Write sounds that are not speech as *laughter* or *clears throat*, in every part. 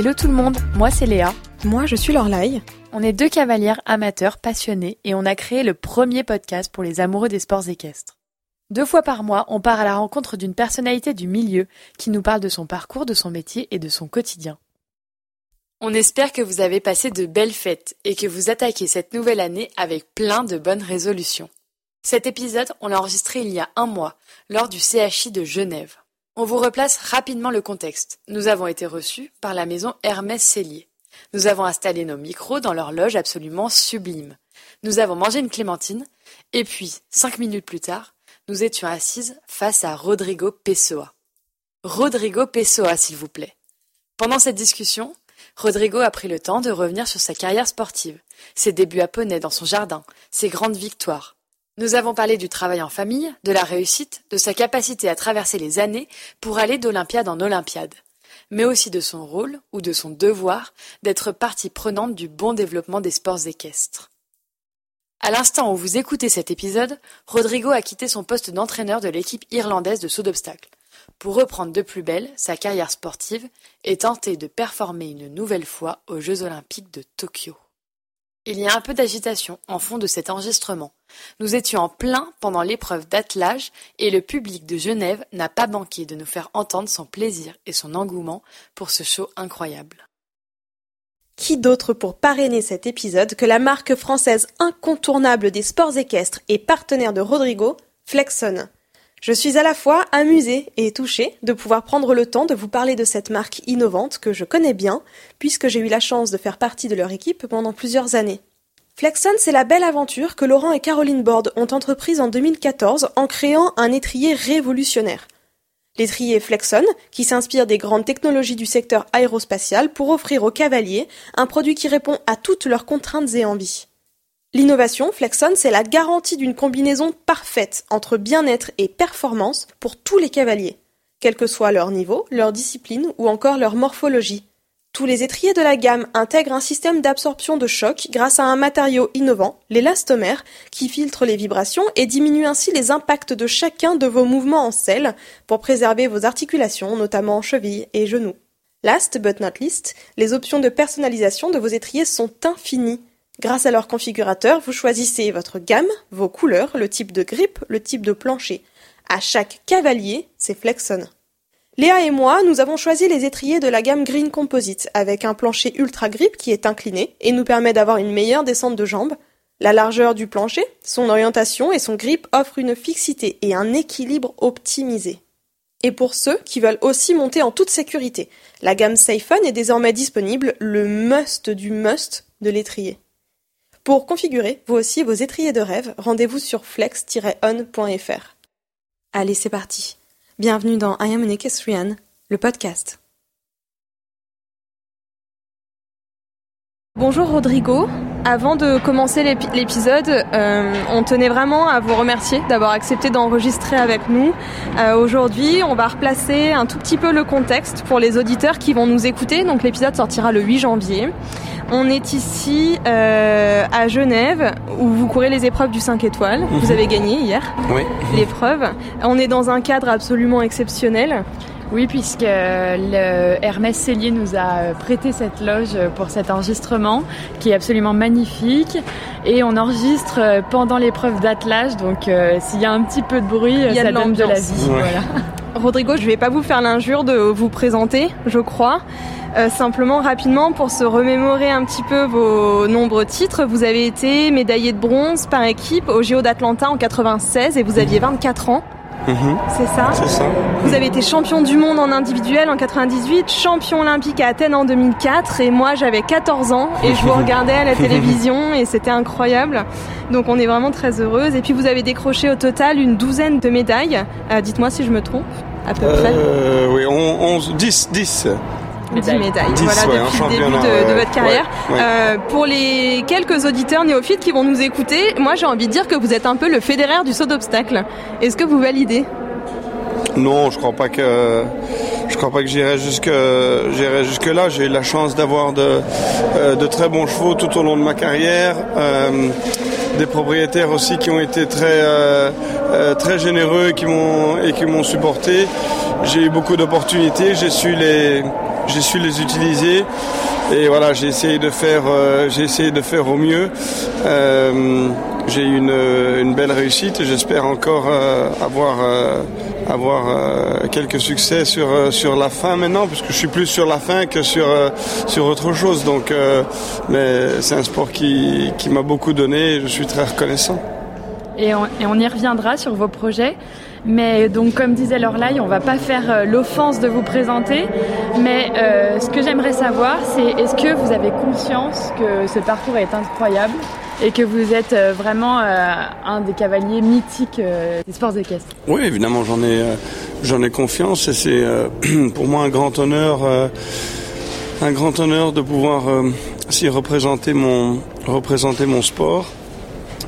Hello tout le monde, moi c'est Léa. Moi je suis Lorlaï. On est deux cavalières amateurs passionnés et on a créé le premier podcast pour les amoureux des sports équestres. Deux fois par mois, on part à la rencontre d'une personnalité du milieu qui nous parle de son parcours, de son métier et de son quotidien. On espère que vous avez passé de belles fêtes et que vous attaquez cette nouvelle année avec plein de bonnes résolutions. Cet épisode, on l'a enregistré il y a un mois, lors du CHI de Genève. On vous replace rapidement le contexte. Nous avons été reçus par la maison Hermès Cellier. Nous avons installé nos micros dans leur loge absolument sublime. Nous avons mangé une clémentine, et puis, cinq minutes plus tard, nous étions assises face à Rodrigo Pessoa. Rodrigo Pessoa, s'il vous plaît. Pendant cette discussion, Rodrigo a pris le temps de revenir sur sa carrière sportive, ses débuts à poney dans son jardin, ses grandes victoires. Nous avons parlé du travail en famille, de la réussite, de sa capacité à traverser les années pour aller d'Olympiade en Olympiade, mais aussi de son rôle ou de son devoir d'être partie prenante du bon développement des sports équestres. À l'instant où vous écoutez cet épisode, Rodrigo a quitté son poste d'entraîneur de l'équipe irlandaise de saut d'obstacle pour reprendre de plus belle sa carrière sportive et tenter de performer une nouvelle fois aux Jeux olympiques de Tokyo. Il y a un peu d'agitation en fond de cet enregistrement. Nous étions en plein pendant l'épreuve d'attelage et le public de Genève n'a pas manqué de nous faire entendre son plaisir et son engouement pour ce show incroyable. Qui d'autre pour parrainer cet épisode que la marque française incontournable des sports équestres et partenaire de Rodrigo, Flexon? Je suis à la fois amusée et touchée de pouvoir prendre le temps de vous parler de cette marque innovante que je connais bien, puisque j'ai eu la chance de faire partie de leur équipe pendant plusieurs années. Flexon, c'est la belle aventure que Laurent et Caroline Borde ont entreprise en 2014 en créant un étrier révolutionnaire. L'étrier Flexon, qui s'inspire des grandes technologies du secteur aérospatial pour offrir aux cavaliers un produit qui répond à toutes leurs contraintes et envies. L'innovation Flexon, c'est la garantie d'une combinaison parfaite entre bien-être et performance pour tous les cavaliers, quel que soit leur niveau, leur discipline ou encore leur morphologie. Tous les étriers de la gamme intègrent un système d'absorption de choc grâce à un matériau innovant, l'élastomère, qui filtre les vibrations et diminue ainsi les impacts de chacun de vos mouvements en selle pour préserver vos articulations, notamment chevilles et genoux. Last but not least, les options de personnalisation de vos étriers sont infinies. Grâce à leur configurateur, vous choisissez votre gamme, vos couleurs, le type de grippe, le type de plancher. À chaque cavalier, c'est Flexon. Léa et moi, nous avons choisi les étriers de la gamme Green Composite, avec un plancher ultra grip qui est incliné et nous permet d'avoir une meilleure descente de jambes. La largeur du plancher, son orientation et son grip offrent une fixité et un équilibre optimisé. Et pour ceux qui veulent aussi monter en toute sécurité, la gamme Safe est désormais disponible, le must du must de l'étrier. Pour configurer, vous aussi, vos étriers de rêve, rendez-vous sur flex-on.fr. Allez, c'est parti. Bienvenue dans I Am an Equestrian, le podcast. Bonjour Rodrigo. Avant de commencer l'épisode, euh, on tenait vraiment à vous remercier d'avoir accepté d'enregistrer avec nous. Euh, Aujourd'hui, on va replacer un tout petit peu le contexte pour les auditeurs qui vont nous écouter. Donc l'épisode sortira le 8 janvier. On est ici euh, à Genève où vous courez les épreuves du 5 étoiles. Vous mhm. avez gagné hier oui. l'épreuve. On est dans un cadre absolument exceptionnel. Oui, puisque le Hermès Cellier nous a prêté cette loge pour cet enregistrement qui est absolument magnifique. Et on enregistre pendant l'épreuve d'attelage, donc euh, s'il y a un petit peu de bruit, ça donne de la vie. Voilà. *laughs* Rodrigo, je ne vais pas vous faire l'injure de vous présenter, je crois. Euh, simplement, rapidement, pour se remémorer un petit peu vos nombreux titres, vous avez été médaillé de bronze par équipe au Géo d'Atlanta en 96 et vous aviez 24 ans. Mhm. C'est ça C'est ça. Vous avez été champion du monde en individuel en 98, champion olympique à Athènes en 2004 et moi j'avais 14 ans et je vous regardais à la *laughs* télévision et c'était incroyable. Donc on est vraiment très heureuse. Et puis vous avez décroché au total une douzaine de médailles. Euh, dites-moi si je me trompe, à peu près. Euh, oui, 11, 10, 10. 10 médailles. voilà, depuis le début de, votre carrière. Euh, pour les quelques auditeurs néophytes qui vont nous écouter, moi j'ai envie de dire que vous êtes un peu le fédéraire du saut d'obstacle. Est-ce que vous validez? Non, je crois pas que je crois pas que j'irai jusque j'irai jusque là. J'ai eu la chance d'avoir de, euh, de très bons chevaux tout au long de ma carrière. Euh, des propriétaires aussi qui ont été très euh, très généreux et qui m'ont et qui m'ont supporté. J'ai eu beaucoup d'opportunités. J'ai su les j'ai su les utiliser et voilà, j'ai essayé de faire, j'ai essayé de faire au mieux. j'ai eu une, une, belle réussite et j'espère encore avoir avoir euh, quelques succès sur euh, sur la fin maintenant, puisque je suis plus sur la fin que sur euh, sur autre chose. Donc, c'est un sport qui qui m'a beaucoup donné. Et je suis très reconnaissant. Et on, et on, y reviendra sur vos projets. Mais donc, comme disait Lorlaï, on va pas faire l'offense de vous présenter. Mais ce que j'aimerais savoir, c'est est-ce que vous avez conscience que ce parcours est incroyable et que vous êtes euh, vraiment euh, un des cavaliers mythiques euh, des sports équestres? Oui, évidemment, j'en ai, confiance et c'est *clears throat* pour moi un grand honneur, un grand honneur de pouvoir s'y représenter mon, représenter mon sport.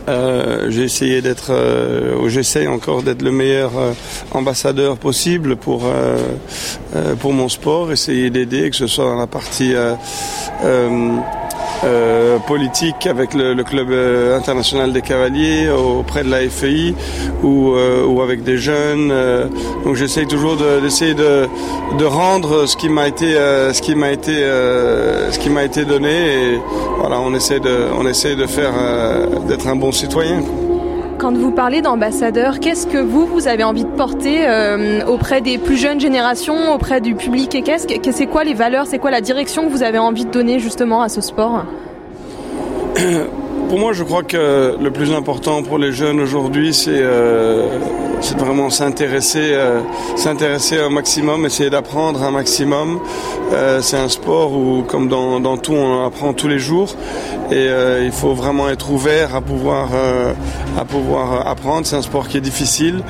J'ai essayé d'être, ou j'essaye encore d'être le meilleur ambassadeur possible pour pour mon sport, essayer d'aider, que ce soit dans la partie euh, politique avec le, club euh, international des cavaliers auprès de la FEI ou, euh, ou avec des jeunes. Donc j'essaye toujours d'essayer de, de, rendre ce qui m'a été été été donné et voilà on essaie de on essaie de faire d'être un bon citoyen. Quand vous parlez d'ambassadeur, qu'est-ce que vous, vous avez envie de porter euh, auprès des plus jeunes générations, auprès du public et qu'est-ce que c'est quoi les valeurs, c'est quoi la direction que vous avez envie de donner justement à ce sport? *coughs* Pour moi, je crois que le plus important pour les jeunes aujourd'hui, c'est euh, c'est vraiment s'intéresser, euh, s'intéresser au maximum, essayer d'apprendre un maximum. Euh, c'est un sport où, comme dans, dans, tout, on apprend tous les jours, et euh, il faut vraiment être ouvert à pouvoir, euh, à pouvoir apprendre. C'est un sport qui est difficile,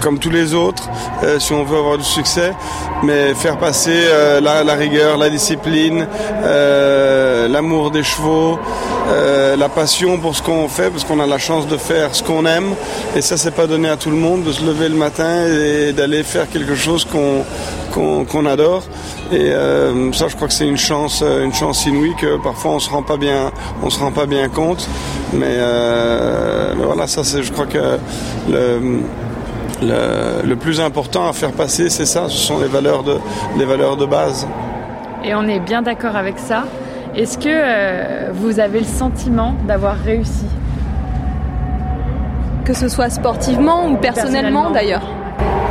comme tous les autres, si on veut avoir du succès, mais faire passer la, la, rigueur, la discipline, l'amour des chevaux, la passion pour ce qu'on fait, parce qu'on a la chance de faire ce qu'on aime, et ça c'est pas donné à tout le monde de se lever le matin et d'aller faire quelque chose qu'on qu'on adore. Et euh, ça, je crois que c'est une chance, une chance inouïe que parfois on se rend pas bien, on se rend pas bien compte. Mais, euh, mais voilà, ça, c'est, je crois que le, le, le, plus important à faire passer, c'est ça. Ce sont les valeurs de, les valeurs de base. Et on est bien d'accord avec ça. Est-ce que euh, vous avez le sentiment d'avoir réussi? Que ce soit sportivement ou personnellement, d'ailleurs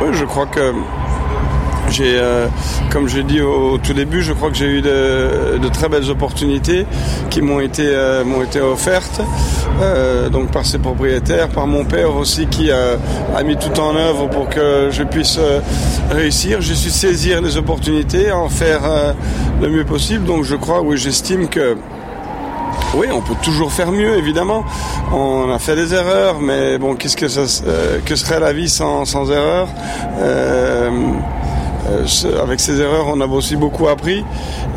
Oui, je crois que euh, comme j'ai dit au, tout début, je crois que j'ai eu de, très belles opportunités qui m'ont été, euh, m'ont été offertes, euh, donc par ses propriétaires, par mon père aussi qui a, mis tout en œuvre pour que je puisse réussir. J'ai su saisir les opportunités, en faire le mieux possible. Donc je crois, oui, j'estime que oui, on peut toujours faire mieux, évidemment. On a fait des erreurs, mais bon, qu'est-ce que que serait la vie sans, sans erreurs? Avec ces erreurs, on a aussi beaucoup appris.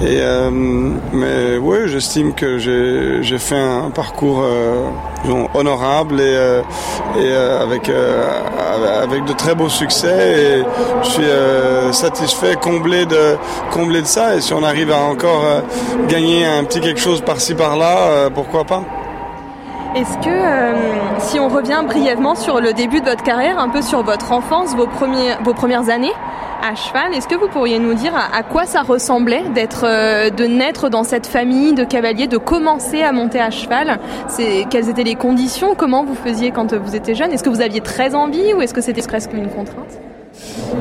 Euh, mais oui, j'estime que j'ai fait un parcours euh, honorable et, avec, de très beaux succès. Je suis satisfait, comblé de, ça. Et si on arrive à encore gagner un petit quelque chose par-ci par-là, pourquoi pas? Est-ce que, si on revient brièvement sur le début de votre carrière, un peu sur votre enfance, vos premières années, à cheval. Est-ce que vous pourriez nous dire à, quoi ça ressemblait d'être, euh, de naître dans cette famille de cavaliers, de commencer à monter à cheval? C'est quelles étaient les conditions? Comment vous faisiez quand vous étiez jeune? Est-ce que vous aviez très envie ou est-ce que c'était presque une contrainte?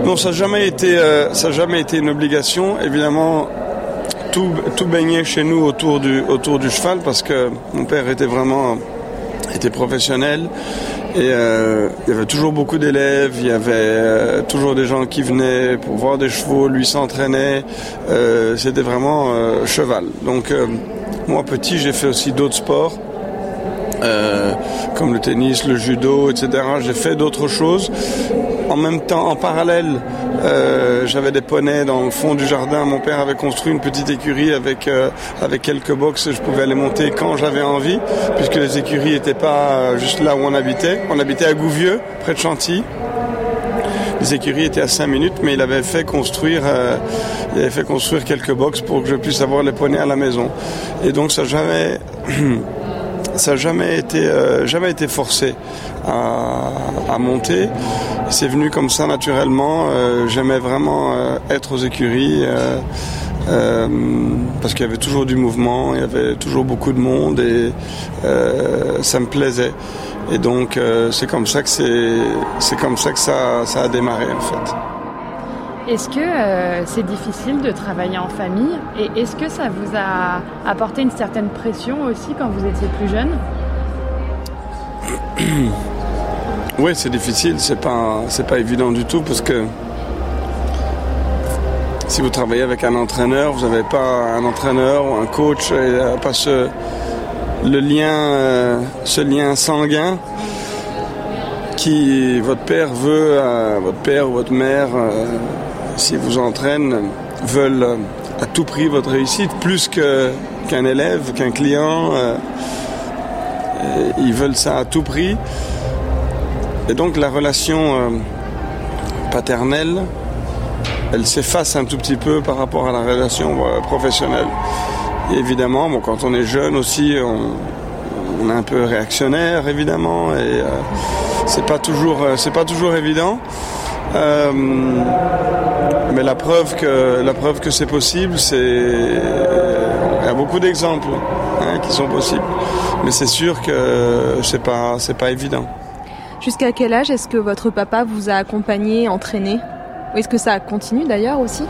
Non, ça n'a jamais été, euh, jamais été une obligation. Évidemment, tout, tout baignait chez nous autour du, autour du cheval parce que mon père était vraiment était et euh, il y avait toujours beaucoup d'élèves, il y avait euh, toujours des gens qui venaient pour voir des chevaux, lui s'entraînait. Euh, C'était vraiment cheval. Donc moi petit, j'ai fait aussi d'autres sports. comme le tennis, le judo, etc. J'ai fait d'autres choses en même temps, en parallèle, euh, j'avais des poneys dans le fond du jardin. Mon père avait construit une petite écurie avec euh, quelques boxes. Je pouvais les monter quand j'avais envie, puisque les écuries n'étaient pas juste là où on habitait. On habitait à Gouvieux, près de Chantilly. Les écuries étaient à 5 minutes, mais il avait fait construire, euh, il avait fait construire quelques boxes pour que je puisse avoir les poneys à la maison. Et donc ça jamais *clears throat* ça n'a jamais été, euh, jamais été forcé à, monter. C'est venu comme ça naturellement. Euh, J'aimais vraiment euh, être aux écuries. Parce qu'il y avait toujours du mouvement, il y avait toujours beaucoup de monde et ça me plaisait. Et donc c'est comme ça que comme ça que ça a démarré en fait. Est-ce que c'est difficile de travailler en famille et est-ce que ça vous a apporté une certaine pression aussi quand vous étiez plus jeune? *coughs* Oui, c'est difficile, c'est pas pas évident du tout parce que si vous travaillez avec un entraîneur, vous n'avez pas un entraîneur ou un coach, et pas ce, le lien, euh, ce lien sanguin qui votre père veut, votre père ou votre mère, euh, s'il vous entraîne, veulent à tout prix votre réussite, plus qu'un élève, qu'un client. Euh, ils veulent ça à tout prix. Et donc la relation paternelle, elle s'efface un tout petit peu par rapport à la relation euh, professionnelle. Évidemment, bon, quand on est jeune aussi, on, est un peu réactionnaire, évidemment, et euh, c'est pas toujours, euh, c'est pas toujours évident. Mais la preuve que la preuve que c'est possible, c'est il y a beaucoup d'exemples hein, qui sont possibles. Mais c'est sûr que c'est pas c'est pas évident. Jusqu'à quel âge est-ce que votre papa vous a accompagné, entraîné? Est-ce que ça continue d'ailleurs aussi?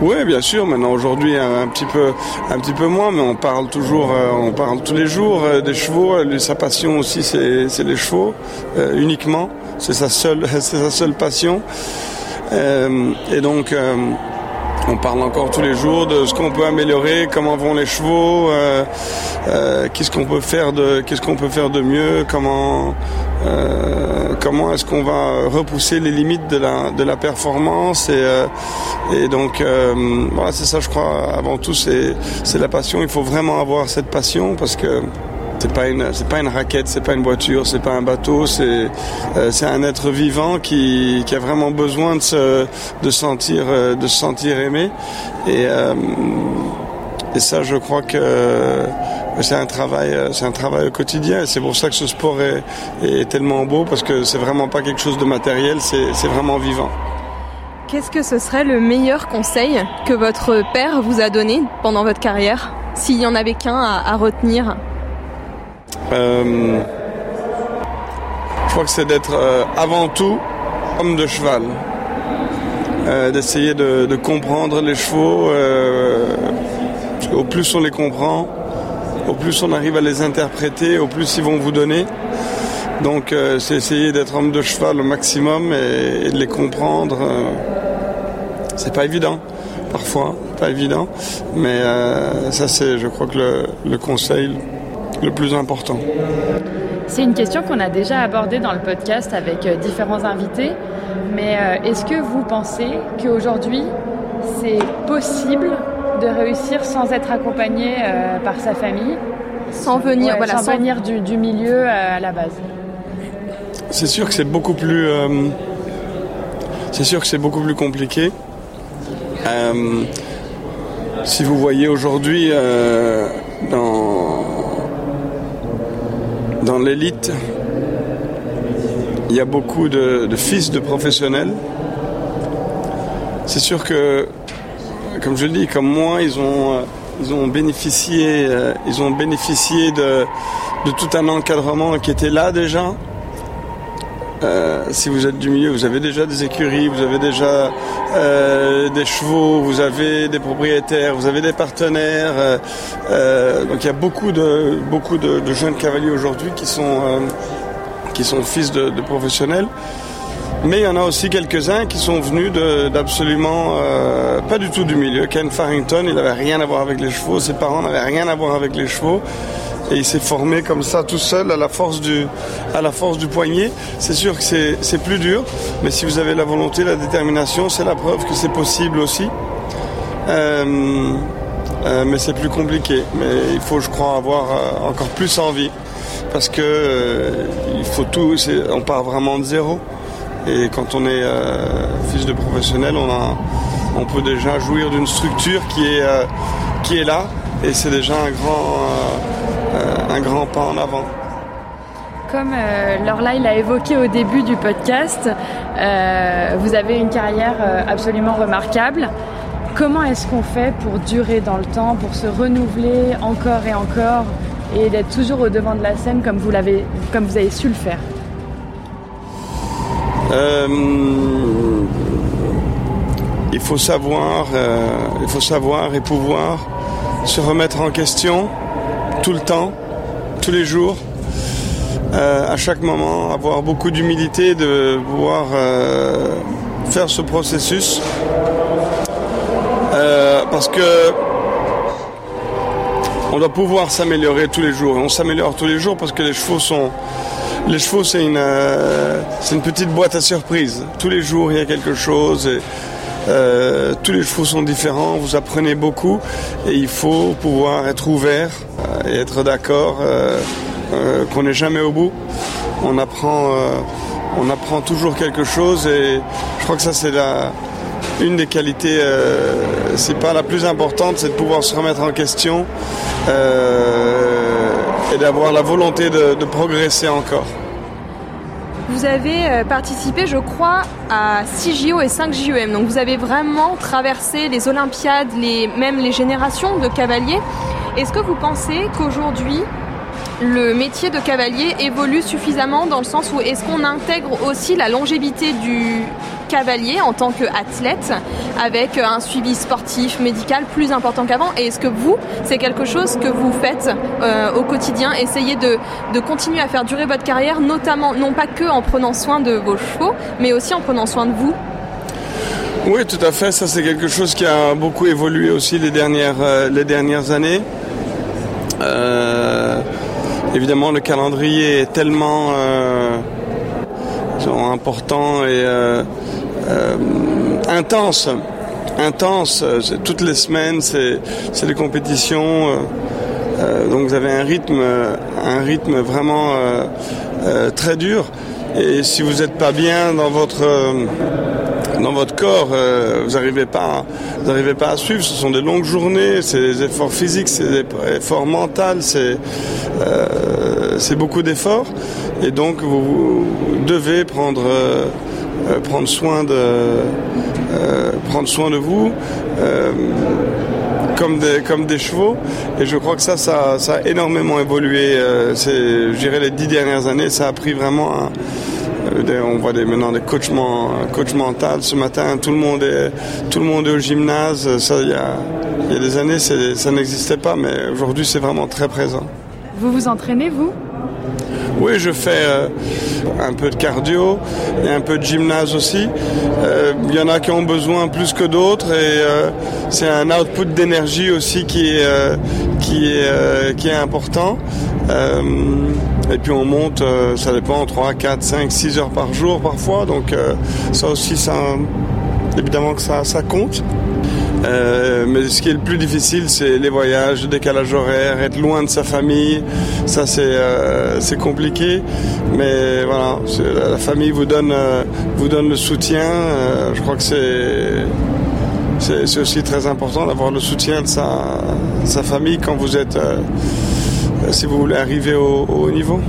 Oui, bien sûr. Maintenant, aujourd'hui, un, petit peu, un petit peu moins, mais on parle toujours, euh, on parle tous les jours euh, des chevaux. sa passion aussi, c'est les chevaux euh, uniquement. C'est sa seule, *laughs* c'est sa seule passion. Et donc, on parle encore tous les jours de ce qu'on peut améliorer, comment vont les chevaux, qu'est-ce qu'on peut faire de, qu'est-ce qu'on peut faire de mieux, comment euh, comment est-ce qu'on va repousser les limites de la, de la performance et, euh, et donc euh, voilà c'est ça je crois avant tout c'est, c'est la passion. Il faut vraiment avoir cette passion parce que c'est pas une c'est pas une raquette c'est pas une voiture c'est pas un bateau c'est c'est un être vivant qui, qui a vraiment besoin de se de sentir de se sentir aimé et et ça je crois que c'est un travail, euh, c'est un travail au quotidien. Et c'est pour ça que ce sport est, tellement beau parce que c'est vraiment pas quelque chose de matériel, c'est vraiment vivant. Qu'est-ce que ce serait le meilleur conseil que votre père vous a donné pendant votre carrière, s'il y en avait qu'un à, retenir? euh, Je crois que c'est d'être euh, avant tout homme de cheval, d'essayer de, comprendre les chevaux. au plus on les comprend, au plus on arrive à les interpréter, au plus ils vont vous donner. Donc euh, c'est essayer d'être homme de cheval au maximum et, de les comprendre. Euh, c'est pas évident, parfois, pas évident. Mais euh, ça c'est, je crois que le conseil le plus important. C'est une question qu'on a déjà abordée dans le podcast avec différents invités. Mais est-ce que vous pensez qu'aujourd'hui c'est possible de réussir sans être accompagné euh, par sa famille? Sans venir, voilà, sans, venir du, milieu euh, à la base. C'est sûr que c'est beaucoup plus. Euh, c'est sûr que c'est beaucoup plus compliqué. si vous voyez aujourd'hui dans dans l'élite, il y a beaucoup de fils de professionnels. C'est sûr que comme je le dis, comme moi, ils ont, euh, ils ont bénéficié, euh, ils ont bénéficié de, de, tout un encadrement qui était là déjà. Euh, si vous êtes du milieu, vous avez déjà des écuries, vous avez déjà des chevaux, vous avez des propriétaires, vous avez des partenaires. donc il y a beaucoup de beaucoup de, jeunes cavaliers aujourd'hui qui sont qui sont fils de, de professionnels. Mais il y en a aussi quelques-uns qui sont venus d'absolument euh, pas du tout du milieu. Ken Farrington, il n'avait rien à voir avec les chevaux, ses parents n'avaient rien à voir avec les chevaux. Et il s'est formé comme ça tout seul à la force du, à la force du poignet. C'est sûr que c'est plus dur, mais si vous avez la volonté, la détermination, c'est la preuve que c'est possible aussi. Euh, euh, mais c'est plus compliqué. Mais il faut, je crois, avoir encore plus envie. Parce que il faut tout, on part vraiment de zéro. Et quand on est euh, fils de professionnel, on, a, on peut déjà jouir d'une structure qui est, euh, qui est là. Et c'est déjà un grand, euh, un grand pas en avant. Comme Lorla il a évoqué au début du podcast, vous avez une carrière absolument remarquable. Comment est-ce qu'on fait pour durer dans le temps, pour se renouveler encore et encore et d'être toujours au devant de la scène comme vous, l'avez, comme vous avez su le faire? Euh, il faut savoir, euh, il faut savoir et pouvoir se remettre en question tout le temps, tous les jours, euh, à chaque moment, avoir beaucoup d'humilité de pouvoir faire ce processus, parce que on doit pouvoir s'améliorer tous les jours. Et on s'améliore tous les jours parce que les chevaux sont les chevaux, c'est une, euh, une petite boîte à surprise. Tous les jours, il y a quelque chose. Et, euh, tous les chevaux sont différents. Vous apprenez beaucoup et il faut pouvoir être ouvert euh, et être d'accord qu'on n'est jamais au bout. On apprend, on apprend toujours quelque chose et je crois que ça c'est la, une des qualités, c'est pas la plus importante, c'est de pouvoir se remettre en question et d'avoir la volonté de, progresser encore. Vous avez euh, participé, je crois, à 6 JO et 5 JEM. Donc vous avez vraiment traversé les Olympiades, les, même les générations de cavaliers. Est-ce que vous pensez qu'aujourd'hui, le métier de cavalier évolue suffisamment dans le sens où est-ce qu'on intègre aussi la longévité du cavalier en tant qu'athlète avec un suivi sportif, médical plus important qu'avant? Et est-ce que vous, c'est quelque chose que vous faites euh, au quotidien? Essayez de, continuer à faire durer votre carrière, notamment non pas que en prenant soin de vos chevaux, mais aussi en prenant soin de vous oui, tout à fait. Ça, c'est quelque chose qui a beaucoup évolué aussi les dernières, euh, les dernières années. Euh, évidemment, le calendrier est tellement euh, important et euh, euh, intense. Intense. Toutes les semaines, c'est des compétitions. donc vous avez un rythme, un rythme vraiment très dur. Et si vous n'êtes pas bien dans votre dans votre corps, euh, vous n'arrivez pas, vous n'arrivez pas à suivre. Ce sont des longues journées, c'est des efforts physiques, c'est des efforts mentaux, c'est euh, c'est beaucoup d'efforts. Et donc vous, devez prendre euh, prendre soin de prendre soin de vous. comme des, comme des chevaux. Et je crois que ça, ça, ça a énormément évolué. je dirais, les dix dernières années, ça a pris vraiment un, on voit des, maintenant des coachs, coach mental. Ce matin, tout le monde est, tout le monde est au gymnase. Ça, y a, il y a des années, ça n'existait pas, mais aujourd'hui, c'est vraiment très présent. Vous vous entraînez, vous? Oui, je fais euh, un peu de cardio et un peu de gymnase aussi. Euh, il y en a qui ont besoin plus que d'autres et c'est un output d'énergie aussi qui est, qui est, qui est important. Et puis on monte, euh, ça dépend, 3, 4, 5, 6 heures par jour parfois. Donc euh, ça aussi, ça, évidemment que ça, ça compte. Euh, mais ce qui est le plus difficile, c'est les voyages, le décalage horaire, être loin de sa famille. Ça, c'est euh, compliqué. Mais voilà, la famille vous donne vous donne le soutien. je crois que c'est aussi très important d'avoir le soutien de sa, sa famille quand vous êtes euh, si vous voulez arriver au, haut niveau.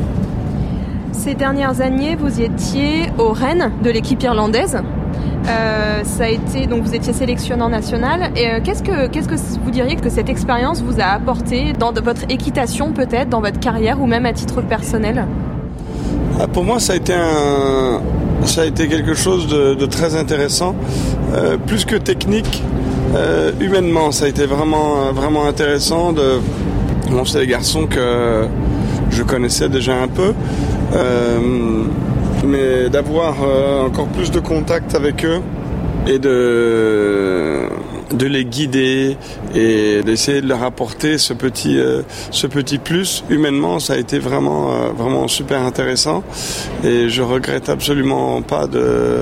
Ces dernières années, vous étiez au Rennes de l'équipe irlandaise. Euh, ça a été donc vous étiez sélectionnant national. Et euh, qu'est-ce que qu'est-ce que vous diriez que cette expérience vous a apporté dans votre équitation peut-être, dans votre carrière ou même à titre personnel? Ah, Pour moi, ça a été ça a été quelque chose de, très intéressant, plus que technique. humainement, ça a été vraiment vraiment intéressant de Bon, c'est des garçons que je connaissais déjà un peu, euh, mais d'avoir euh, encore plus de contact avec eux et de de les guider et d'essayer de leur apporter ce petit euh, ce petit plus. Humainement ça a été vraiment euh, vraiment super intéressant et je regrette absolument pas de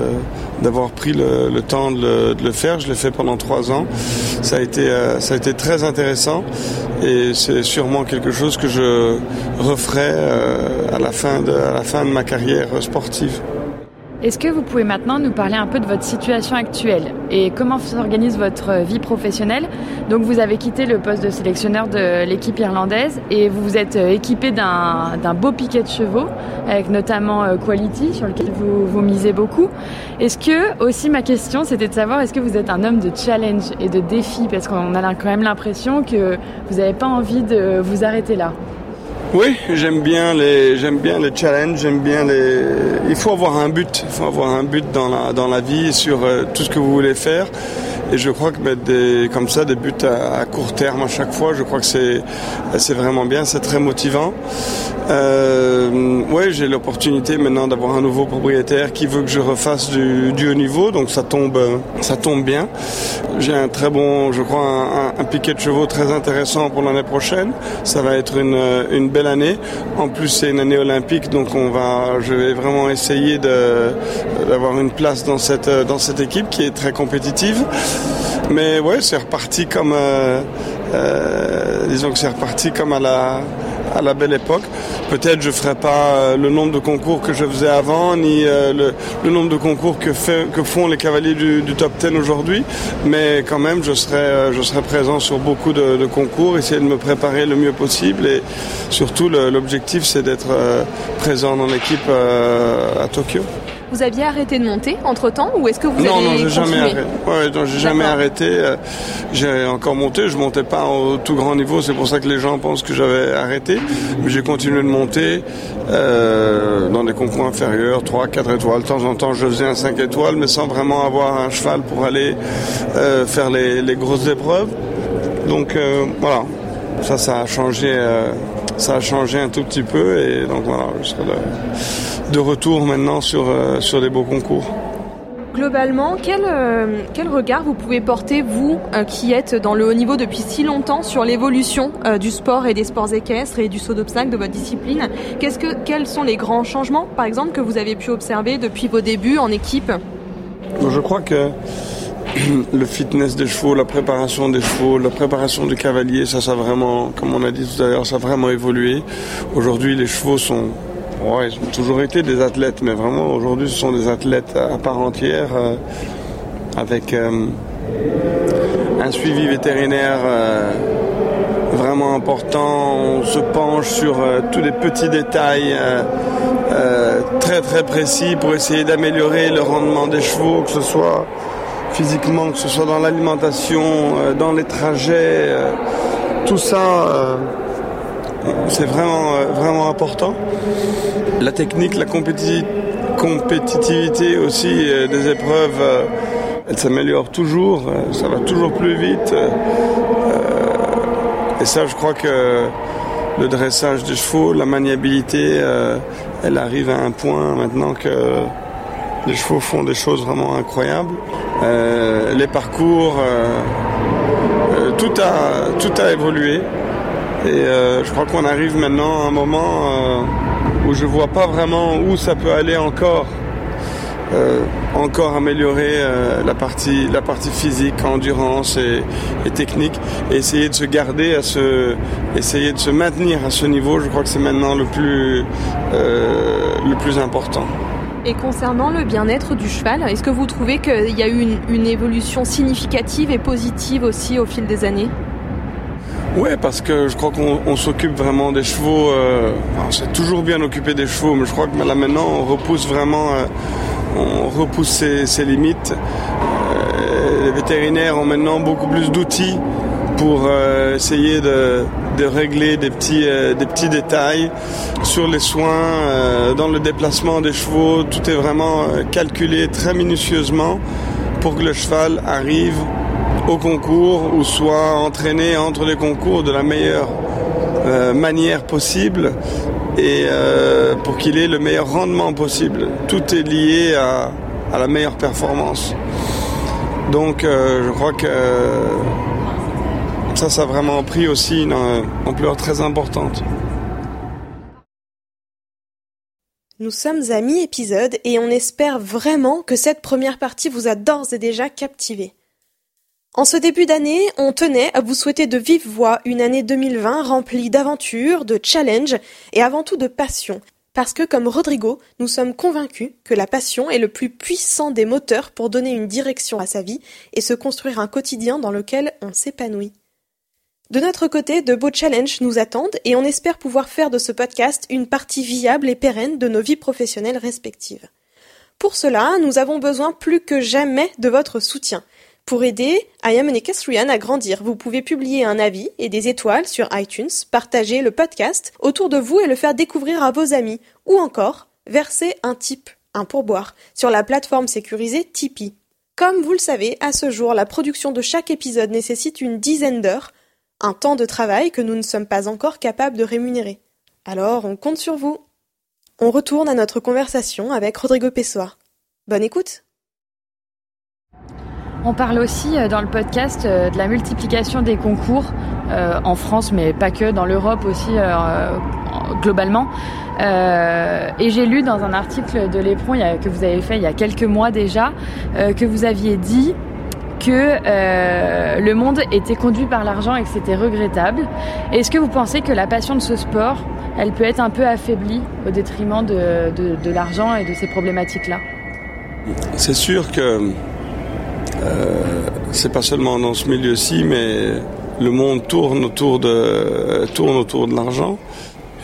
d'avoir pris le, le temps de le, de le, faire. Je l'ai fait pendant trois ans. Ça a été euh, ça a été très intéressant et c'est sûrement quelque chose que je referai à la fin de à la fin de ma carrière sportive. Est-ce que vous pouvez maintenant nous parler un peu de votre situation actuelle et comment s'organise votre vie professionnelle? Donc vous avez quitté le poste de sélectionneur de l'équipe irlandaise et vous vous êtes euh, équipé d'un beau piquet de chevaux, avec notamment euh, Quality, sur lequel vous, vous misez beaucoup. Est-ce que, aussi ma question, c'était de savoir, est-ce que vous êtes un homme de challenge et de défi? Parce qu'on a quand même l'impression que vous n'avez pas envie de vous arrêter là. Oui, j'aime bien les j'aime bien les challenges, j'aime bien les il faut avoir un but, il faut avoir un but dans la dans la vie sur euh, tout ce que vous voulez faire. Et je crois que mettre des, comme ça des buts à, court terme à chaque fois, je crois que c'est vraiment bien, c'est très motivant. Euh, ouais, j'ai l'opportunité maintenant d'avoir un nouveau propriétaire qui veut que je refasse du, du haut niveau, donc ça tombe ça tombe bien. J'ai un très bon, je crois, un, un, piquet de chevaux très intéressant pour l'année prochaine. Ça va être une, une belle année. En plus, c'est une année olympique, donc on va, je vais vraiment essayer d'avoir une place dans cette dans cette équipe qui est très compétitive. Mais ouais, c'est reparti comme, euh, euh, disons que c'est reparti comme à la, à la belle époque. Peut-être je ferai pas euh, le nombre de concours que je faisais avant, ni le, le, nombre de concours que, fait, que font les cavaliers du, du top 10 aujourd'hui, mais quand même je serai, je serai présent sur beaucoup de, de, concours, essayer de me préparer le mieux possible et surtout l'objectif c'est d'être présent dans l'équipe à Tokyo. Vous aviez arrêté de monter entre temps ou est-ce que vous non, avez Non, j'ai jamais arrêté. Ouais, non, j'ai jamais arrêté. J'ai encore monté. Je montais pas au tout grand niveau. C'est pour ça que les gens pensent que j'avais arrêté. Mais j'ai continué de monter euh, dans des concours inférieurs, 3, 4 étoiles. De temps en temps, je faisais un 5 étoiles, mais sans vraiment avoir un cheval pour aller euh, faire les, les, grosses épreuves. Donc euh, voilà, ça, ça a changé. Ça a changé un tout petit peu et donc voilà, je serai de retour maintenant sur, euh, sur des beaux concours. Globalement, quel, euh, quel regard vous pouvez porter, vous qui êtes dans le haut niveau depuis si longtemps, sur l'évolution euh, du sport et des sports équestres et du saut d'obstacle de votre discipline? Qu'est-ce que, Quels sont les grands changements, par exemple, que vous avez pu observer depuis vos débuts en équipe? Je crois que le fitness des chevaux, la préparation des chevaux, la préparation du cavalier, ça, ça a vraiment, comme on a dit tout à l'heure, ça a vraiment évolué. Aujourd'hui, les chevaux sont Ouais, ils ont toujours été des athlètes, mais vraiment aujourd'hui ce sont des athlètes à part entière euh, avec euh, un suivi vétérinaire euh, vraiment important. On se penche sur tous les petits détails très très précis pour essayer d'améliorer le rendement des chevaux, que ce soit physiquement, que ce soit dans l'alimentation, dans les trajets. tout ça c'est vraiment, euh, important. La technique, la compétitivité aussi euh, des épreuves, euh, elle s'améliore toujours, ça va toujours plus vite. Et ça, je crois que le dressage des chevaux, la maniabilité, elle arrive à un point maintenant que les chevaux font des choses vraiment incroyables. Les parcours, tout, a, tout a évolué. Et euh, je crois qu'on arrive maintenant à un moment euh, où je vois pas vraiment où ça peut aller encore. Euh, encore améliorer euh, la partie la partie physique, endurance et, et, technique, et essayer de se garder à ce, essayer de se maintenir à ce niveau. Je crois que c'est maintenant le plus euh, le plus important. Et concernant le bien-être du cheval, est-ce que vous trouvez qu'il y a eu une, évolution significative et positive aussi au fil des années? Oui, parce que je crois qu'on s'occupe vraiment des chevaux. Euh, on s'est toujours bien occupé des chevaux, mais je crois que là maintenant, on repousse vraiment, euh, on repousse ses, ses limites. Euh, les vétérinaires ont maintenant beaucoup plus d'outils pour euh, essayer de, de, régler des petits, euh, des petits détails sur les soins, dans le déplacement des chevaux. Tout est vraiment calculé très minutieusement pour que le cheval arrive au concours ou soit entraîné entre les concours de la meilleure euh, manière possible et euh, pour qu'il ait le meilleur rendement possible. Tout est lié à, à la meilleure performance. Donc euh, je crois que ça, ça a vraiment pris aussi une ampleur très importante. Nous sommes à mi-épisode et on espère vraiment que cette première partie vous a d'ores et déjà captivé. En ce début d'année, on tenait à vous souhaiter de vive voix une année 2020 remplie d'aventures, de challenges et avant tout de passion. Parce que, comme Rodrigo, nous sommes convaincus que la passion est le plus puissant des moteurs pour donner une direction à sa vie et se construire un quotidien dans lequel on s'épanouit. De notre côté, de beaux challenges nous attendent et on espère pouvoir faire de ce podcast une partie viable et pérenne de nos vies professionnelles respectives. Pour cela, nous avons besoin plus que jamais de votre soutien. Pour aider Ayam et à grandir, vous pouvez publier un avis et des étoiles sur iTunes, partager le podcast autour de vous et le faire découvrir à vos amis, ou encore verser un tip, un pourboire, sur la plateforme sécurisée Tipeee. Comme vous le savez, à ce jour, la production de chaque épisode nécessite une dizaine d'heures, un temps de travail que nous ne sommes pas encore capables de rémunérer. Alors, on compte sur vous. On retourne à notre conversation avec Rodrigo Pessoa. Bonne écoute on parle aussi euh, dans le podcast euh, de la multiplication des concours euh, en France, mais pas que, dans l'Europe aussi globalement. et j'ai lu dans un article de l'Éperon que vous avez fait il y a quelques mois déjà que vous aviez dit que euh, le monde était conduit par l'argent et que c'était regrettable. Est-ce que vous pensez que la passion de ce sport, elle peut être un peu affaiblie au détriment de, de, l'argent et de ces problématiques-là? C'est sûr que euh, c'est pas seulement dans ce milieu-ci, mais le monde tourne autour de, tourne autour de l'argent.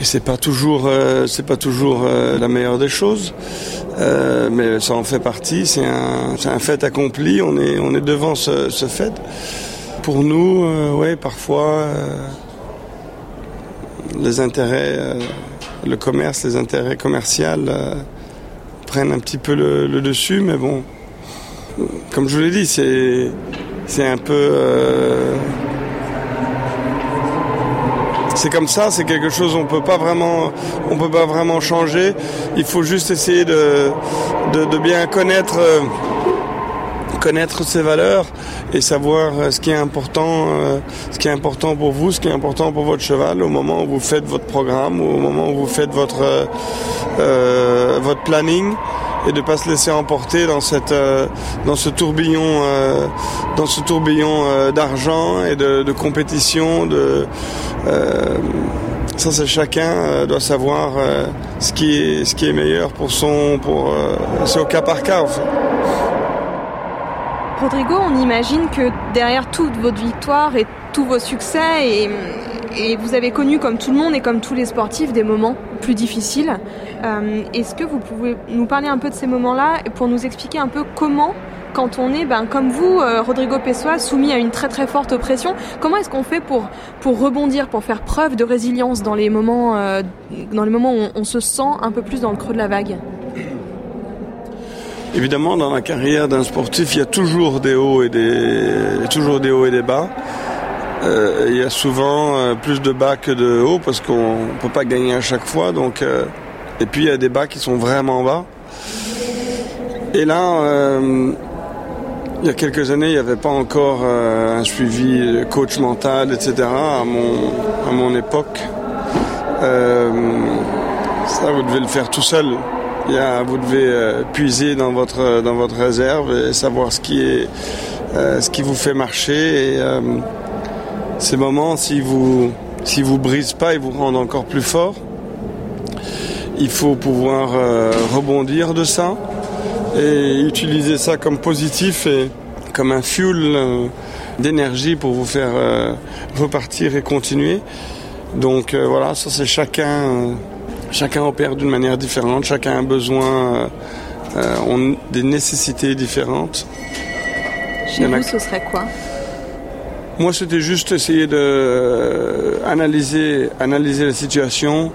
Et c'est pas toujours, euh, c'est pas toujours euh, la meilleure des choses. Euh, mais ça en fait partie, c'est un, fait accompli, on est, on est devant ce, fait. Pour nous, ouais, parfois, les intérêts, le commerce, les intérêts commerciaux prennent un petit peu le, le, dessus, mais bon, comme je vous l'ai dit, c'est, c'est un peu c'est comme ça, c'est quelque chose on peut pas vraiment, on peut pas vraiment changer. Il faut juste essayer de, de, bien connaître, euh, connaître ses valeurs et savoir euh, ce qui est important, euh, ce qui est important pour vous, ce qui est important pour votre cheval au moment où vous faites votre programme au moment où vous faites votre votre planning et de pas se laisser emporter dans cette dans ce tourbillon dans ce tourbillon d'argent et de, de compétition de euh, ça, c'est chacun euh, doit savoir euh, ce qui est ce qui est meilleur pour son pour c'est au cas par cas en fait. Rodrigo, on imagine que derrière toute votre victoire et tous vos succès et, et, vous avez connu comme tout le monde et comme tous les sportifs des moments plus difficiles. Est-ce que vous pouvez nous parler un peu de ces moments-là pour nous expliquer un peu comment quand on est, ben, comme vous, euh, Rodrigo Pessoa, soumis à une très très forte oppression, comment est-ce qu'on fait pour, pour rebondir, pour faire preuve de résilience dans les moments, euh, dans les moments où on, se sent un peu plus dans le creux de la vague? Évidemment, dans la carrière d'un sportif, il y a toujours des hauts et des, toujours des hauts et des bas. Euh, il y a souvent plus de bas que de hauts parce qu'on ne peut pas gagner à chaque fois. Donc, et puis il y a des bas qui sont vraiment bas. Et là, il y a quelques années, il n'y avait pas encore euh, un suivi coach mental, etc. à mon, à mon époque. Euh, ça, vous devez le faire tout seul. Y a, vous devez euh, puiser dans votre, dans votre réserve et savoir ce qui, est, euh, ce qui vous fait marcher. Euh, ces moments, si vous si vous brisent pas, ils vous rendent encore plus fort. Il faut pouvoir rebondir de ça et utiliser ça comme positif et comme un fuel euh, d'énergie pour vous faire euh, repartir et continuer. Donc euh, voilà, ça c'est chacun, chacun opère d'une manière différente, chacun a besoin, des nécessités différentes. Chez vous, ce serait quoi? Moi, c'était juste essayer de analyser, analyser la situation,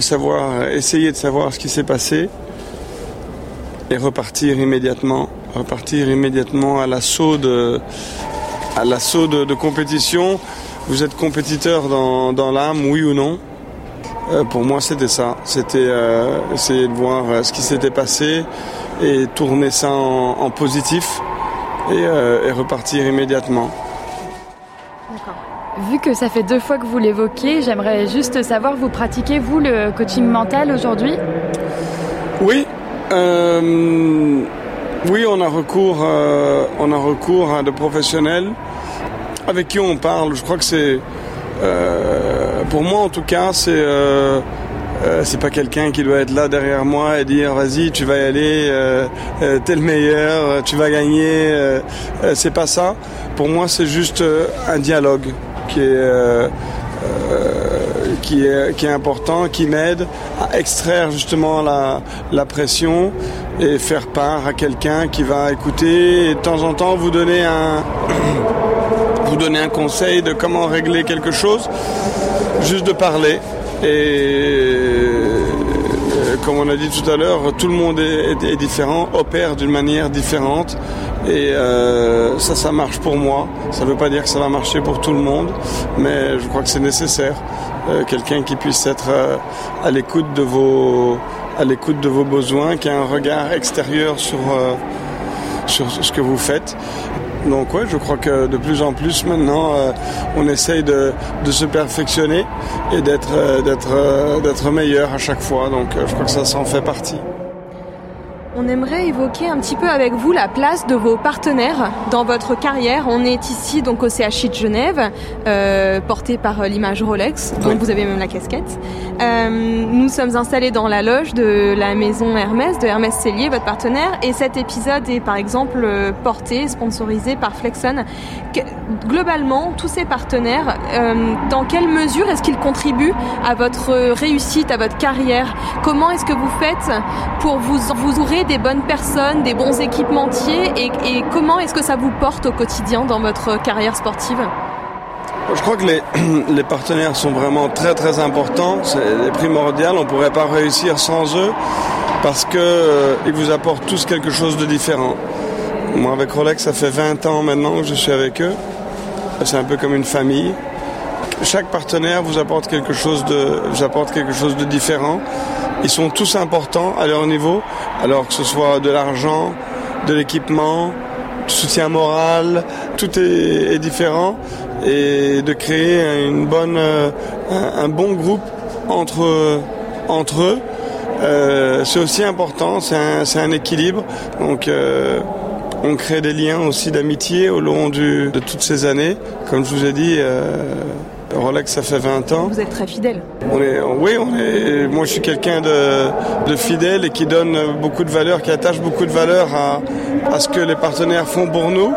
savoir, essayer de savoir ce qui s'est passé et repartir immédiatement, repartir immédiatement à l'assaut de, à l'assaut de, compétition. Vous êtes compétiteur dans, dans l'âme, oui ou non? Euh, Pour moi, c'était ça. C'était euh, essayer de voir euh, ce qui s'était passé et tourner ça en, positif euh, et repartir immédiatement. Vu que ça fait deux fois que vous l'évoquez, j'aimerais juste savoir, vous pratiquez vous le coaching mental aujourd'hui? Oui, euh, oui, on a recours, euh, on a recours à des professionnels avec qui on parle. Je crois que c'est, euh, pour moi en tout cas, c'est euh, c'est pas quelqu'un qui doit être là derrière moi et dire vas-y tu vas y aller, euh, euh, t'es le meilleur, tu vas gagner. c'est pas ça. Pour moi c'est juste un dialogue qui est qui est, qui est important, qui m'aide à extraire justement la, la pression et faire part à quelqu'un qui va écouter et de temps en temps vous donner un *clears throat* vous donner un conseil de comment régler quelque chose, juste de parler. Et euh, comme on a dit tout à l'heure, tout le monde est, différent, opère d'une manière différente. Et euh, ça, ça marche pour moi. Ça ne veut pas dire que ça va marcher pour tout le monde, mais je crois que c'est nécessaire. Euh, quelqu'un qui puisse être à l'écoute de vos à l'écoute de vos besoins, qui a un regard extérieur sur sur ce que vous faites. Donc ouais, je crois que de plus en plus maintenant, euh, on essaye de, de, se perfectionner et d'être euh, d'être euh, d'être meilleur à chaque fois. Donc je crois que ça s'en fait partie. On aimerait évoquer un petit peu avec vous la place de vos partenaires dans votre carrière. On est ici donc au CHI de Genève, euh, porté par euh, l'image Rolex, dont vous avez même la casquette. Euh, nous sommes installés dans la loge de la maison Hermès, de Hermès Cellier, votre partenaire, et cet épisode est par exemple porté, sponsorisé par Flexon. Que, globalement, tous ces partenaires, euh, dans quelle mesure est-ce qu'ils contribuent à votre réussite, à votre carrière? Comment est-ce que vous faites pour vous vous ouvrir des bonnes personnes, des bons équipementiers et, comment est-ce que ça vous porte au quotidien dans votre carrière sportive? Je crois que les, *clears throat* les, partenaires sont vraiment très très importants, c'est primordial, on ne pourrait pas réussir sans eux parce qu'ils euh, vous apportent tous quelque chose de différent. Moi avec Rolex ça fait 20 ans maintenant que je suis avec eux, c'est un peu comme une famille. Chaque partenaire vous apporte quelque chose de, vous apporte quelque chose de différent ils sont tous importants à leur niveau, alors que ce soit de l'argent, de l'équipement, du soutien moral, tout est, différent. Et de créer une bonne, euh, un, bon groupe entre, entre eux, euh, c'est aussi important, c'est un, un, équilibre. Donc euh, on crée des liens aussi d'amitié au long du, de toutes ces années. Comme je vous ai dit, Rolex, ça fait 20 ans. Vous êtes très fidèle. On est, oui, on est, moi je suis quelqu'un de, de, fidèle et qui donne beaucoup de valeur, qui attache beaucoup de valeur à, à ce que les partenaires font pour nous.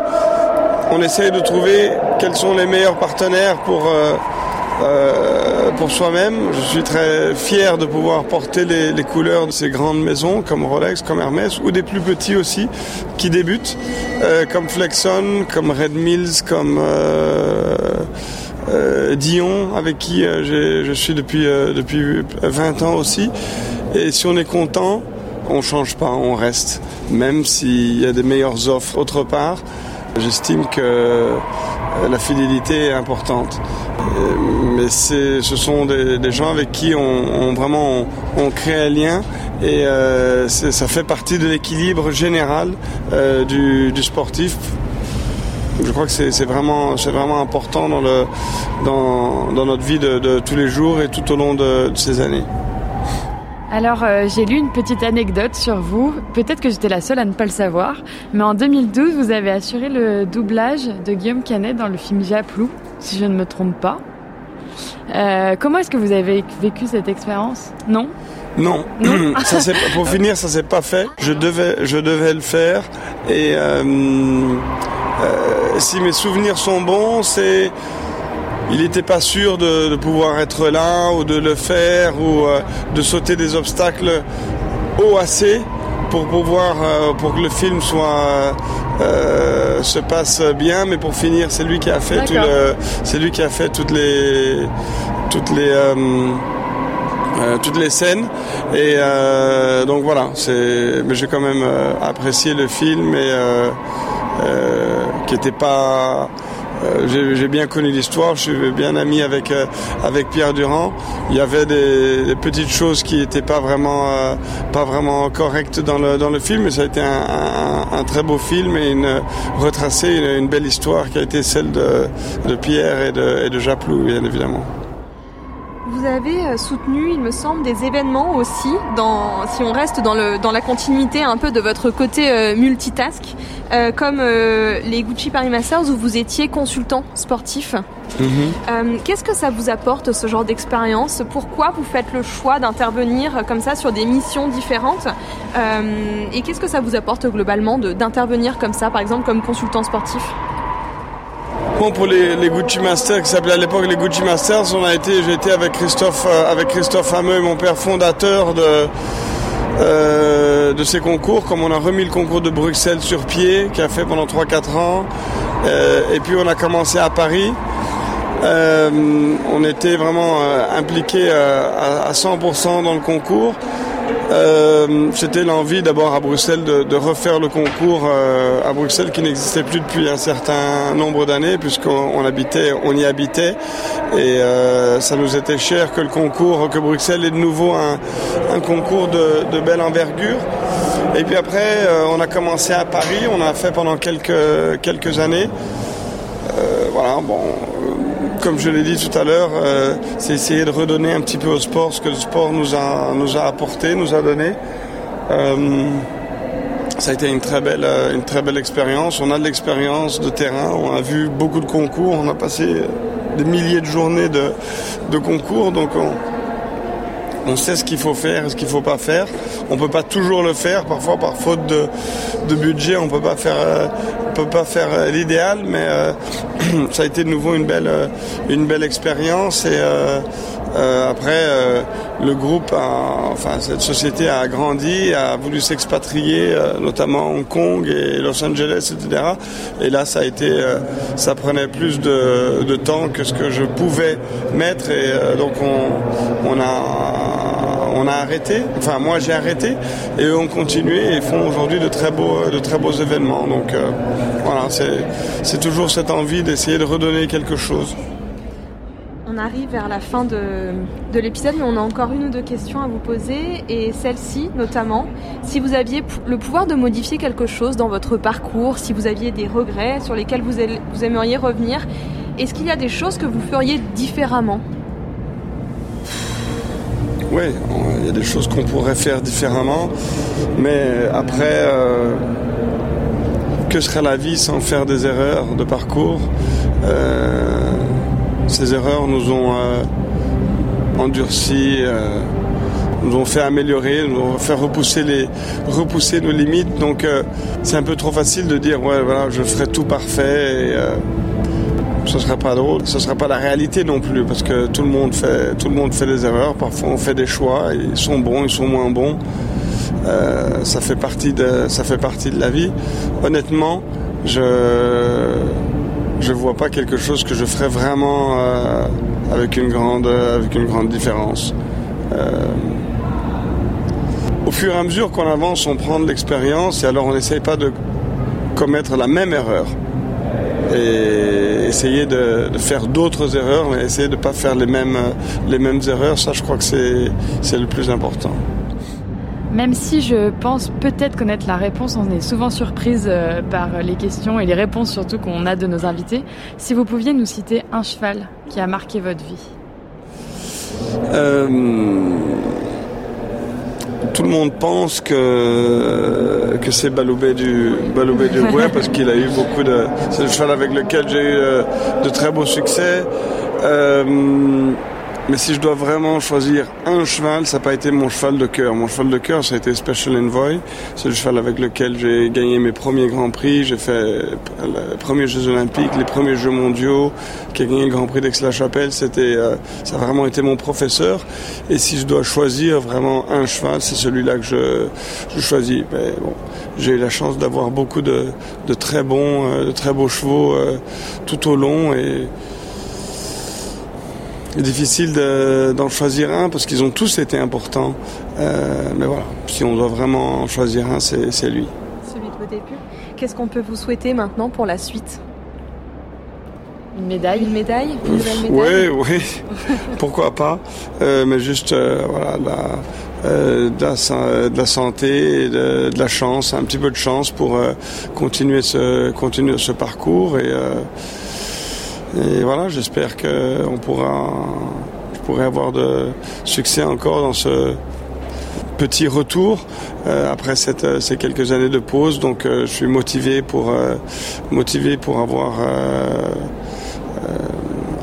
On essaye de trouver quels sont les meilleurs partenaires pour, euh, euh, pour soi-même. Je suis très fier de pouvoir porter les, les, couleurs de ces grandes maisons comme Rolex, comme Hermès, ou des plus petits aussi qui débutent, euh, comme Flexon, comme Red Mills, comme... Euh, Dion, avec qui euh, je suis depuis, euh, depuis 20 ans aussi. Et si on est content, on change pas, on reste, même s'il y a des meilleures offres autre part. J'estime que la fidélité est importante. Mais ce sont des, gens avec qui on, vraiment on, crée un lien et ça fait partie de l'équilibre général du sportif je crois que c'est vraiment, vraiment important dans, le, dans, dans notre vie de, de, tous les jours et tout au long de, de ces années. Alors, euh, j'ai lu une petite anecdote sur vous. Peut-être que j'étais la seule à ne pas le savoir, mais en 2012, vous avez assuré le doublage de Guillaume Canet dans le film Japlou, si je ne me trompe pas. Euh, comment est-ce que vous avez vécu cette expérience? Non? Non, *clears throat* ça pour finir, ça s'est pas fait. Je devais, je devais le faire et euh, euh, si mes souvenirs sont bons, c'est il n'était pas sûr de, pouvoir être là ou de le faire ou euh, de sauter des obstacles haut assez pour pouvoir euh, pour que le film soit se passe bien. Mais pour finir c'est lui qui a fait tout c'est lui qui a fait toutes les toutes les toutes les scènes. Et donc voilà c'est mais j'ai quand même apprécié le film et euh, qui n'était pas euh, j'ai bien connu l'histoire, je suis bien ami avec euh, avec Pierre Durand. Il y avait des, petites choses qui n'étaient pas vraiment pas vraiment correctes dans le dans le film, mais ça a été un, très beau film et une retracé une, belle histoire qui a été celle de, de Pierre et de, et de Japlou, bien évidemment. Vous avez euh, soutenu, il me semble, des événements aussi, dans, si on reste dans, le, dans la continuité un peu de votre côté euh, multitask, euh, comme les Gucci Paris Masters où vous étiez consultant sportif. Mhm. Qu'est-ce que ça vous apporte ce genre d'expérience? Pourquoi vous faites le choix d'intervenir comme ça sur des missions différentes? Et qu'est-ce que ça vous apporte globalement d'intervenir comme ça, par exemple comme consultant sportif? Bon, pour les, Gucci Masters, qui s'appelaient à l'époque les Gucci Masters, on a été, j'ai été avec Christophe, euh, avec Christophe Hameux, mon père fondateur de, euh, de ces concours, comme on a remis le concours de Bruxelles sur pied, qui a fait pendant 3-4 ans. Euh, et puis on a commencé à Paris. on était vraiment impliqués à, à 100% dans le concours. Euh, c'était l'envie d'abord à Bruxelles de, refaire le concours euh, à Bruxelles qui n'existait plus depuis un certain nombre d'années puisqu'on habitait, on y habitait et euh, ça nous était cher que le concours, que Bruxelles ait de nouveau un, concours de, belle envergure. Et puis après, on a commencé à Paris, on a fait pendant quelques quelques années. voilà, bon, comme je l'ai dit tout à l'heure, euh, c'est essayer de redonner un petit peu au sport ce que le sport nous a, apporté, nous a donné. Euh, ça a été une très belle, euh, une très belle expérience. On a de l'expérience de terrain, on a vu beaucoup de concours, on a passé des milliers de journées de, concours, on sait ce qu'il faut faire et ce qu'il ne faut pas faire. On ne peut pas toujours le faire, parfois par faute de, budget, on ne peut pas faire pas faire euh, l'idéal, mais euh, *clears throat* ça a été de nouveau une belle, euh, une belle expérience. Et après, le groupe, enfin cette société a grandi, a voulu s'expatrier, notamment à Hong Kong et Los Angeles, etc. Et là, ça a été, ça prenait plus de, temps que ce que je pouvais mettre. Et donc, on, on a on a arrêté, enfin moi j'ai arrêté, et eux ont continué et font aujourd'hui de très beaux, de très beaux événements. Donc euh, voilà, c'est toujours cette envie d'essayer de redonner quelque chose. On arrive vers la fin de, de l'épisode, mais on a encore une ou deux questions à vous poser, et celle-ci notamment, si vous aviez le pouvoir de modifier quelque chose dans votre parcours, si vous aviez des regrets sur lesquels vous, vous aimeriez revenir, est-ce qu'il y a des choses que vous feriez différemment? Oui, il y a des choses qu'on pourrait faire différemment, mais après, euh, que serait la vie sans faire des erreurs de parcours? Euh, Ces erreurs nous ont euh, endurci, nous ont fait améliorer, nous ont fait repousser, les, repousser nos limites. Donc c'est un peu trop facile de dire, ouais, voilà, je ferai tout parfait. Ce sera pas drôle, ce sera pas la réalité non plus parce que tout le monde fait, tout le monde fait des erreurs. Parfois on fait des choix, ils sont bons, ils sont moins bons. Euh, ça fait partie de, ça fait partie de la vie. Honnêtement, je je vois pas quelque chose que je ferais vraiment euh, avec une grande, avec une grande différence. Euh, au fur et à mesure qu'on avance, on prend de l'expérience et alors on n'essaye pas de commettre la même erreur et essayer de, faire d'autres erreurs, mais essayer de ne pas faire les mêmes, les mêmes erreurs, ça je crois que c'est le plus important. Même si je pense peut-être connaître la réponse, on est souvent surprise euh, par les questions et les réponses surtout qu'on a de nos invités. Si vous pouviez nous citer un cheval qui a marqué votre vie. Euh, tout le monde pense que, que c'est Baloubé du, Baloubé du Bouet *laughs* parce qu'il a eu beaucoup de. C'est le cheval avec lequel j'ai eu euh, de très beaux succès. Euh, mais si je dois vraiment choisir un cheval, ça n'a pas été mon cheval de cœur. Mon cheval de cœur, ça a été Special Envoy. C'est le cheval avec lequel j'ai gagné mes premiers grands prix. J'ai fait les premiers Jeux Olympiques, les premiers Jeux mondiaux, qui a gagné le Grand Prix d'Aix-la-Chapelle. C'était, euh, ça a vraiment été mon professeur. Et si je dois choisir vraiment un cheval, c'est celui-là que je, je choisis. Mais bon, j'ai eu la chance d'avoir beaucoup de, de, très bons, euh, de très beaux chevaux euh, tout au long et c'est difficile d'en choisir un parce qu'ils ont tous été importants. Euh, mais voilà, si on doit vraiment en choisir un, c'est lui. Celui de vos débuts. Qu'est-ce qu'on peut vous souhaiter maintenant pour la suite? Une médaille Une médaille? Une nouvelle médaille? Oui, oui. *laughs* Pourquoi pas euh, Mais juste, euh, voilà, la, de, la, de, la, santé, de, de, la chance, un petit peu de chance pour continuer, ce, continuer ce parcours. Et, et voilà, j'espère qu'on pourra, pourrais avoir de succès encore dans ce petit retour euh, après cette, ces quelques années de pause. Donc je suis motivé pour motivé pour avoir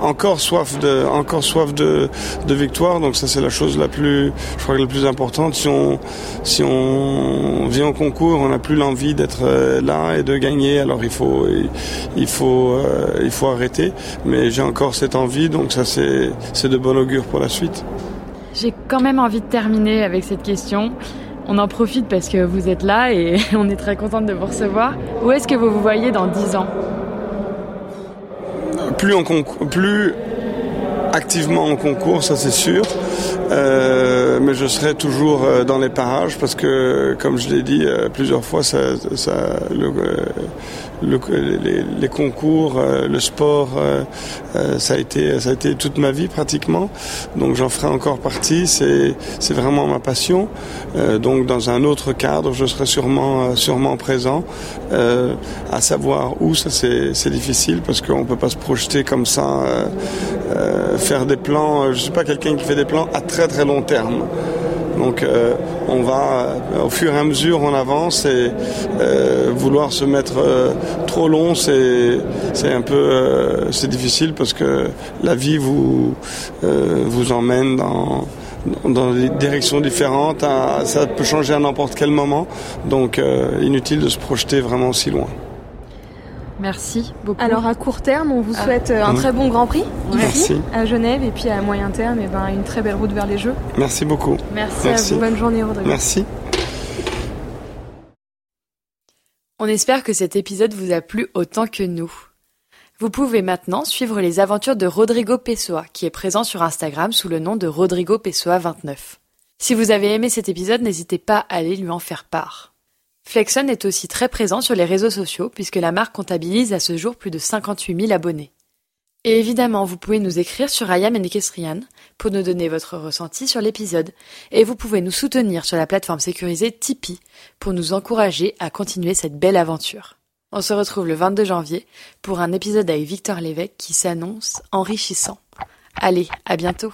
encore soif de, encore soif de, victoire. Donc ça c'est la chose la plus, je crois la plus importante. Si on, si on vient au concours, on n'a plus l'envie d'être euh, là et de gagner. Alors il faut, il faut, euh, il faut arrêter. Mais j'ai encore cette envie, donc ça c'est, c'est de bon augure pour la suite. J'ai quand même envie de terminer avec cette question. On en profite parce que vous êtes là et *laughs* on est très contente de vous recevoir. Où est-ce que vous vous voyez dans 10 ans? Plus, en plus activement en concours, ça c'est sûr. Euh, mais je serai toujours euh, dans les parages parce que, comme je l'ai dit euh, plusieurs fois, les, concours, euh, le sport, euh, euh, ça a été toute ma vie pratiquement. Donc j'en ferai encore partie. C'est vraiment ma passion. donc dans un autre cadre, je serai sûrement présent. à savoir où, ça c'est difficile parce qu'on peut pas se projeter comme ça, faire des plans. Je suis pas quelqu'un qui fait des plans à très très long terme. Donc euh, on va, au fur et à mesure, on avance et euh, vouloir se mettre euh, trop long, c'est un peu c'est difficile parce que la vie vous vous emmène dans dans des directions différentes, ça peut changer à n'importe quel moment, donc inutile de se projeter vraiment si loin. Merci beaucoup. Alors à court terme, on vous ah. souhaite euh, un très bon Grand Prix ici à Genève et puis à moyen terme, et eh ben, une très belle route vers les Jeux. Merci beaucoup. Merci, à vous. Bonne journée Rodrigo. Merci. On espère que cet épisode vous a plu autant que nous. Vous pouvez maintenant suivre les aventures de Rodrigo Pessoa, qui est présent sur Instagram sous le nom de Rodrigo Pessoa29. Si vous avez aimé cet épisode, n'hésitez pas à aller lui en faire part. Flexon est aussi très présent sur les réseaux sociaux puisque la marque comptabilise à ce jour plus de 58 000 abonnés. Et évidemment, vous pouvez nous écrire sur Ayam Ekestrian pour nous donner votre ressenti sur l'épisode. Et vous pouvez nous soutenir sur la plateforme sécurisée Tipeee pour nous encourager à continuer cette belle aventure. On se retrouve le 22 janvier pour un épisode avec Victor Lévesque qui s'annonce enrichissant. Allez, à bientôt!